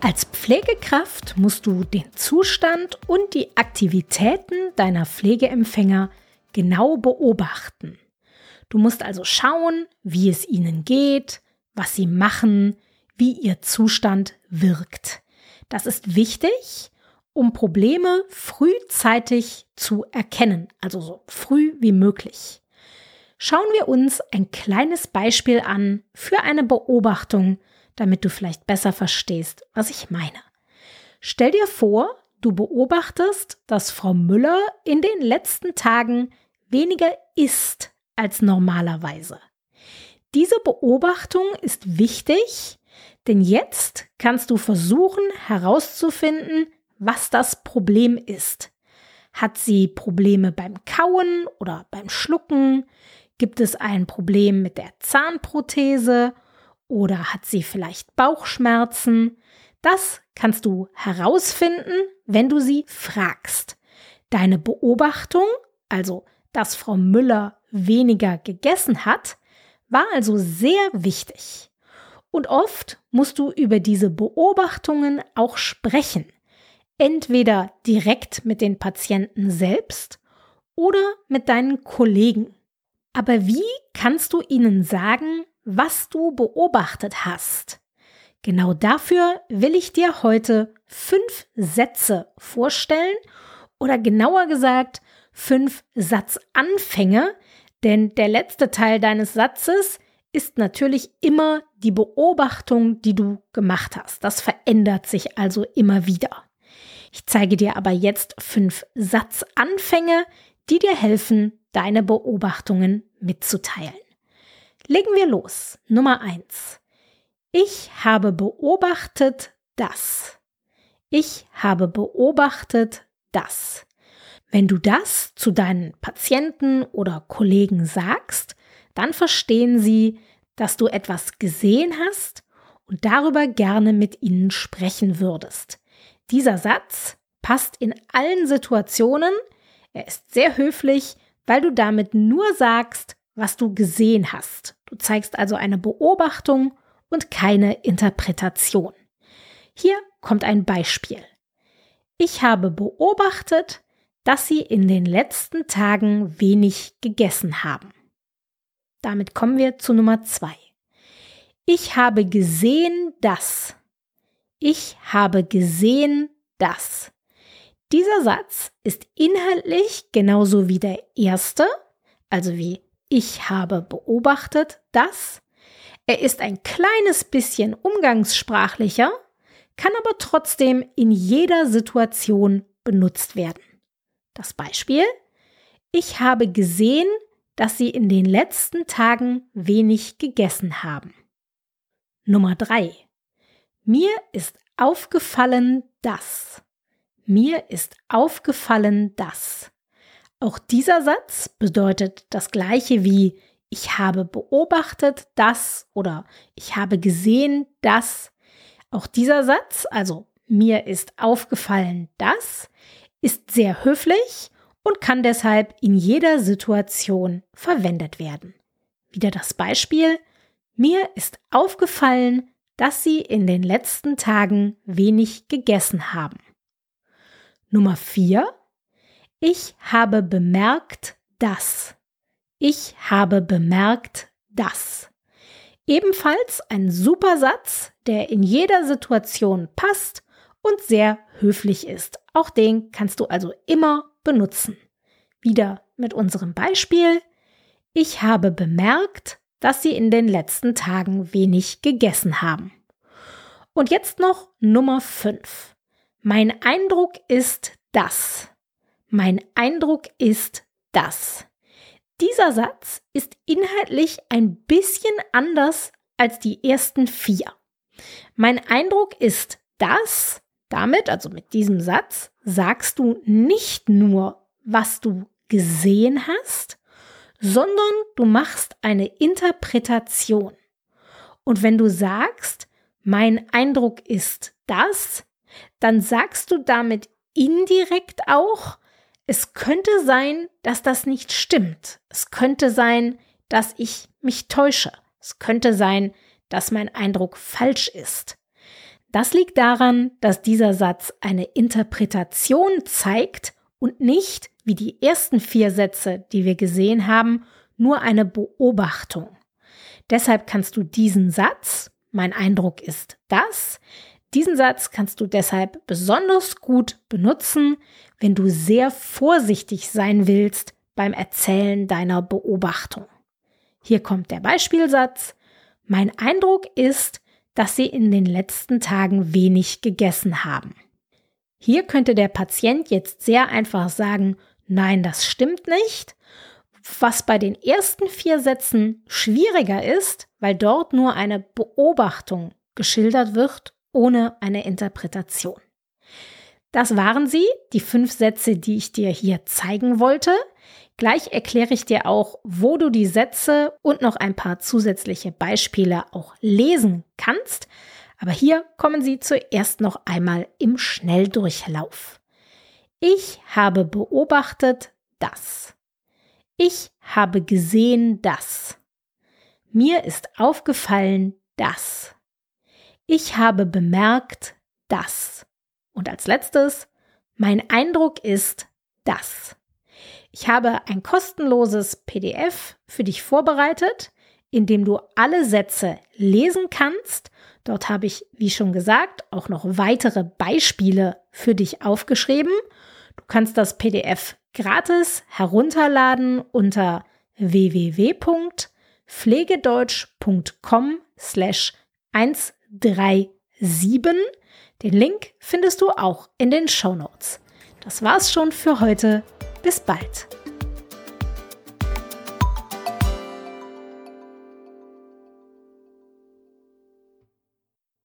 Als Pflegekraft musst du den Zustand und die Aktivitäten deiner Pflegeempfänger genau beobachten. Du musst also schauen, wie es ihnen geht, was sie machen, wie ihr Zustand wirkt. Das ist wichtig, um Probleme frühzeitig zu erkennen, also so früh wie möglich. Schauen wir uns ein kleines Beispiel an für eine Beobachtung, damit du vielleicht besser verstehst, was ich meine. Stell dir vor, du beobachtest, dass Frau Müller in den letzten Tagen weniger isst als normalerweise. Diese Beobachtung ist wichtig, denn jetzt kannst du versuchen herauszufinden, was das Problem ist. Hat sie Probleme beim Kauen oder beim Schlucken? Gibt es ein Problem mit der Zahnprothese oder hat sie vielleicht Bauchschmerzen? Das kannst du herausfinden, wenn du sie fragst. Deine Beobachtung, also dass Frau Müller weniger gegessen hat, war also sehr wichtig. Und oft musst du über diese Beobachtungen auch sprechen. Entweder direkt mit den Patienten selbst oder mit deinen Kollegen. Aber wie kannst du ihnen sagen, was du beobachtet hast. Genau dafür will ich dir heute fünf Sätze vorstellen oder genauer gesagt fünf Satzanfänge, denn der letzte Teil deines Satzes ist natürlich immer die Beobachtung, die du gemacht hast. Das verändert sich also immer wieder. Ich zeige dir aber jetzt fünf Satzanfänge, die dir helfen, deine Beobachtungen mitzuteilen. Legen wir los. Nummer eins. Ich habe beobachtet das. Ich habe beobachtet das. Wenn du das zu deinen Patienten oder Kollegen sagst, dann verstehen sie, dass du etwas gesehen hast und darüber gerne mit ihnen sprechen würdest. Dieser Satz passt in allen Situationen, er ist sehr höflich, weil du damit nur sagst, was du gesehen hast. Du zeigst also eine Beobachtung und keine Interpretation. Hier kommt ein Beispiel. Ich habe beobachtet, dass Sie in den letzten Tagen wenig gegessen haben. Damit kommen wir zu Nummer zwei. Ich habe gesehen, dass. Ich habe gesehen, dass. Dieser Satz ist inhaltlich genauso wie der erste, also wie ich habe beobachtet, dass er ist ein kleines bisschen umgangssprachlicher, kann aber trotzdem in jeder Situation benutzt werden. Das Beispiel, ich habe gesehen, dass Sie in den letzten Tagen wenig gegessen haben. Nummer drei: Mir ist aufgefallen, dass. Mir ist aufgefallen, dass. Auch dieser Satz bedeutet das gleiche wie ich habe beobachtet das oder ich habe gesehen das. Auch dieser Satz, also mir ist aufgefallen das, ist sehr höflich und kann deshalb in jeder Situation verwendet werden. Wieder das Beispiel, mir ist aufgefallen, dass Sie in den letzten Tagen wenig gegessen haben. Nummer vier ich habe bemerkt, dass. Ich habe bemerkt, dass. Ebenfalls ein super Satz, der in jeder Situation passt und sehr höflich ist. Auch den kannst du also immer benutzen. Wieder mit unserem Beispiel. Ich habe bemerkt, dass Sie in den letzten Tagen wenig gegessen haben. Und jetzt noch Nummer 5. Mein Eindruck ist das. Mein Eindruck ist das. Dieser Satz ist inhaltlich ein bisschen anders als die ersten vier. Mein Eindruck ist, dass damit, also mit diesem Satz, sagst du nicht nur, was du gesehen hast, sondern du machst eine Interpretation. Und wenn du sagst, mein Eindruck ist das, dann sagst du damit indirekt auch, es könnte sein, dass das nicht stimmt. Es könnte sein, dass ich mich täusche. Es könnte sein, dass mein Eindruck falsch ist. Das liegt daran, dass dieser Satz eine Interpretation zeigt und nicht, wie die ersten vier Sätze, die wir gesehen haben, nur eine Beobachtung. Deshalb kannst du diesen Satz, mein Eindruck ist das, diesen Satz kannst du deshalb besonders gut benutzen, wenn du sehr vorsichtig sein willst beim Erzählen deiner Beobachtung. Hier kommt der Beispielsatz. Mein Eindruck ist, dass Sie in den letzten Tagen wenig gegessen haben. Hier könnte der Patient jetzt sehr einfach sagen, nein, das stimmt nicht. Was bei den ersten vier Sätzen schwieriger ist, weil dort nur eine Beobachtung geschildert wird ohne eine Interpretation. Das waren sie, die fünf Sätze, die ich dir hier zeigen wollte. Gleich erkläre ich dir auch, wo du die Sätze und noch ein paar zusätzliche Beispiele auch lesen kannst. Aber hier kommen sie zuerst noch einmal im Schnelldurchlauf. Ich habe beobachtet das. Ich habe gesehen das. Mir ist aufgefallen das. Ich habe bemerkt das. Und als letztes, mein Eindruck ist das. Ich habe ein kostenloses PDF für dich vorbereitet, in dem du alle Sätze lesen kannst. Dort habe ich, wie schon gesagt, auch noch weitere Beispiele für dich aufgeschrieben. Du kannst das PDF gratis herunterladen unter www.pflegedeutsch.com slash 1 37. Den Link findest du auch in den Show Notes. Das war's schon für heute. Bis bald.